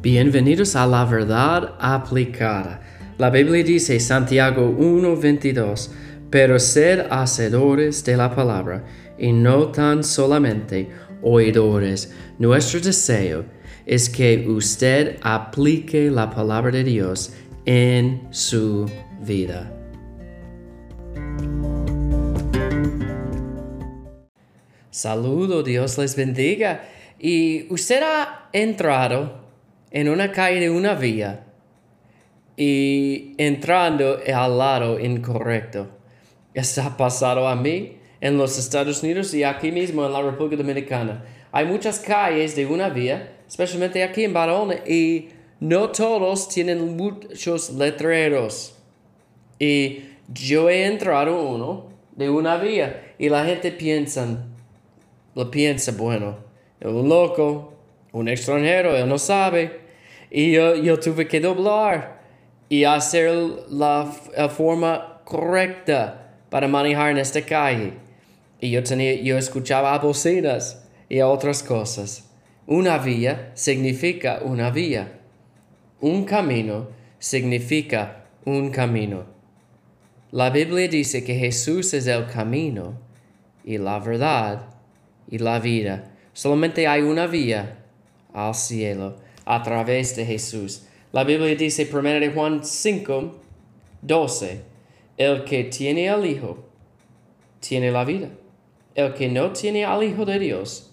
Bienvenidos a la verdad aplicada. La Biblia dice Santiago 1:22, pero sed hacedores de la palabra y no tan solamente oidores. Nuestro deseo es que usted aplique la palabra de Dios en su vida. Saludo, Dios les bendiga. Y usted ha entrado en una calle de una vía y entrando al lado incorrecto. Está pasado a mí en los Estados Unidos y aquí mismo en la República Dominicana. Hay muchas calles de una vía, especialmente aquí en Barón, y no todos tienen muchos letreros. Y yo he entrado uno de una vía y la gente piensa, lo piensa, bueno, un loco, un extranjero, él no sabe. Y yo, tuve que doblar y hacer la, forma correcta para manejar en esta calle. Y yo, tenía, yo escuchaba bocinas y otras cosas. Una vía significa una vía. Un camino significa un camino. La Biblia dice que Jesús es el camino y la verdad y la vida. Solamente hay una vía al cielo a través de Jesús. La Biblia dice 1 de Juan 5, 12, el que tiene al Hijo, tiene la vida. El que no tiene al Hijo de Dios,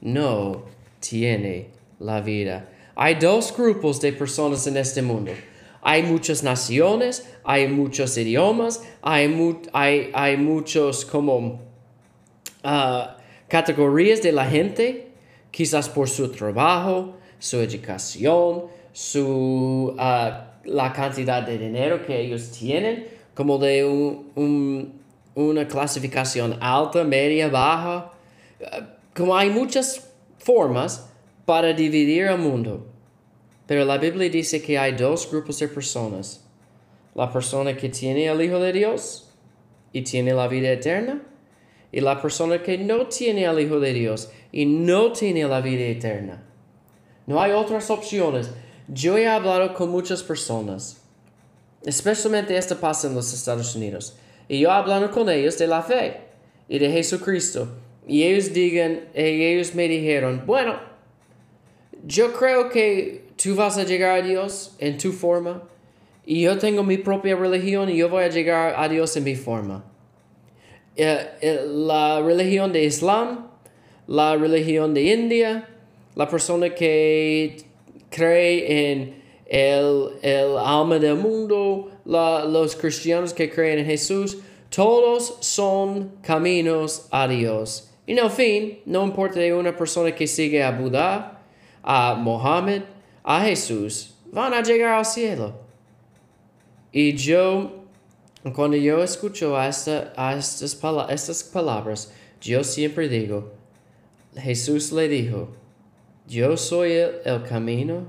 no tiene la vida. Hay dos grupos de personas en este mundo. Hay muchas naciones, hay muchos idiomas, hay, hay, muchos como ah, categorías de la gente, quizás por su trabajo, su educación, su, ah, la cantidad de dinero que ellos tienen, como de una clasificación alta, media, baja. Ah, como hay muchas formas para dividir el mundo. Pero la Biblia dice que hay dos grupos de personas. La persona que tiene el Hijo de Dios y tiene la vida eterna. Y la persona que no tiene al Hijo de Dios y no tiene la vida eterna. No hay otras opciones. Yo he hablado con muchas personas, especialmente esta pasa en los Estados Unidos, y yo he hablado con ellos de la fe y de Jesucristo. Y ellos digan, ellos me dijeron, bueno, yo creo que tú vas a llegar a Dios en tu forma, y yo tengo mi propia religión y yo voy a llegar a Dios en mi forma. Eh, eh, la religión de Islam, la religión de India, la persona que cree en el, el alma del mundo, los cristianos que creen en Jesús, todos son caminos a Dios. Y en el fin, no importa de una persona que sigue a Buda, a Mohammed, a Jesús, van a llegar al cielo. Y yo, cuando yo escucho a, esta, a estas, estas palabras, yo siempre digo, Jesús le dijo, yo soy el, camino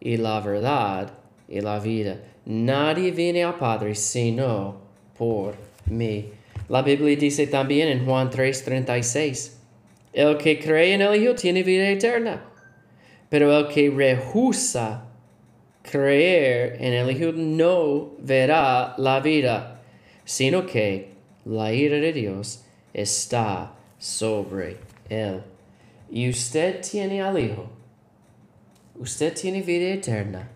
y la verdad y la vida. Nadie viene al Padre sino por mí. La Biblia dice también en Juan 3:36, el que cree en el Hijo tiene vida eterna, pero el que rehúsa creer en el Hijo no verá la vida, sino que la ira de Dios está sobre él y usted tiene al Hijo, usted tiene vida eterna.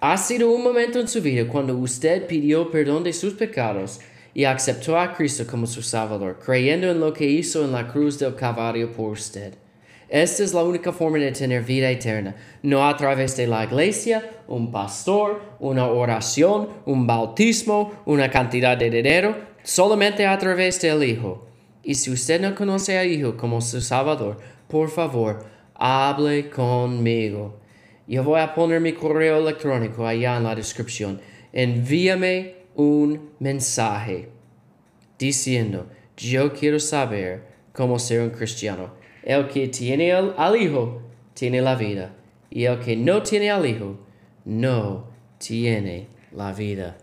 Ha sido un momento en su vida cuando usted pidió perdón de sus pecados y aceptó a Cristo como su Salvador, creyendo en lo que hizo en la cruz del Calvario por usted. Esta es la única forma de tener vida eterna, no a través de la iglesia, un pastor, una oración, un bautismo, una cantidad de dinero, solamente a través del Hijo. Y si usted no conoce a Hijo como su Salvador, por favor, hable conmigo. Yo voy a poner mi correo electrónico allá en la descripción. Envíame un mensaje diciendo, yo quiero saber cómo ser un cristiano. El que tiene al Hijo tiene la vida. Y el que no tiene al Hijo no tiene la vida.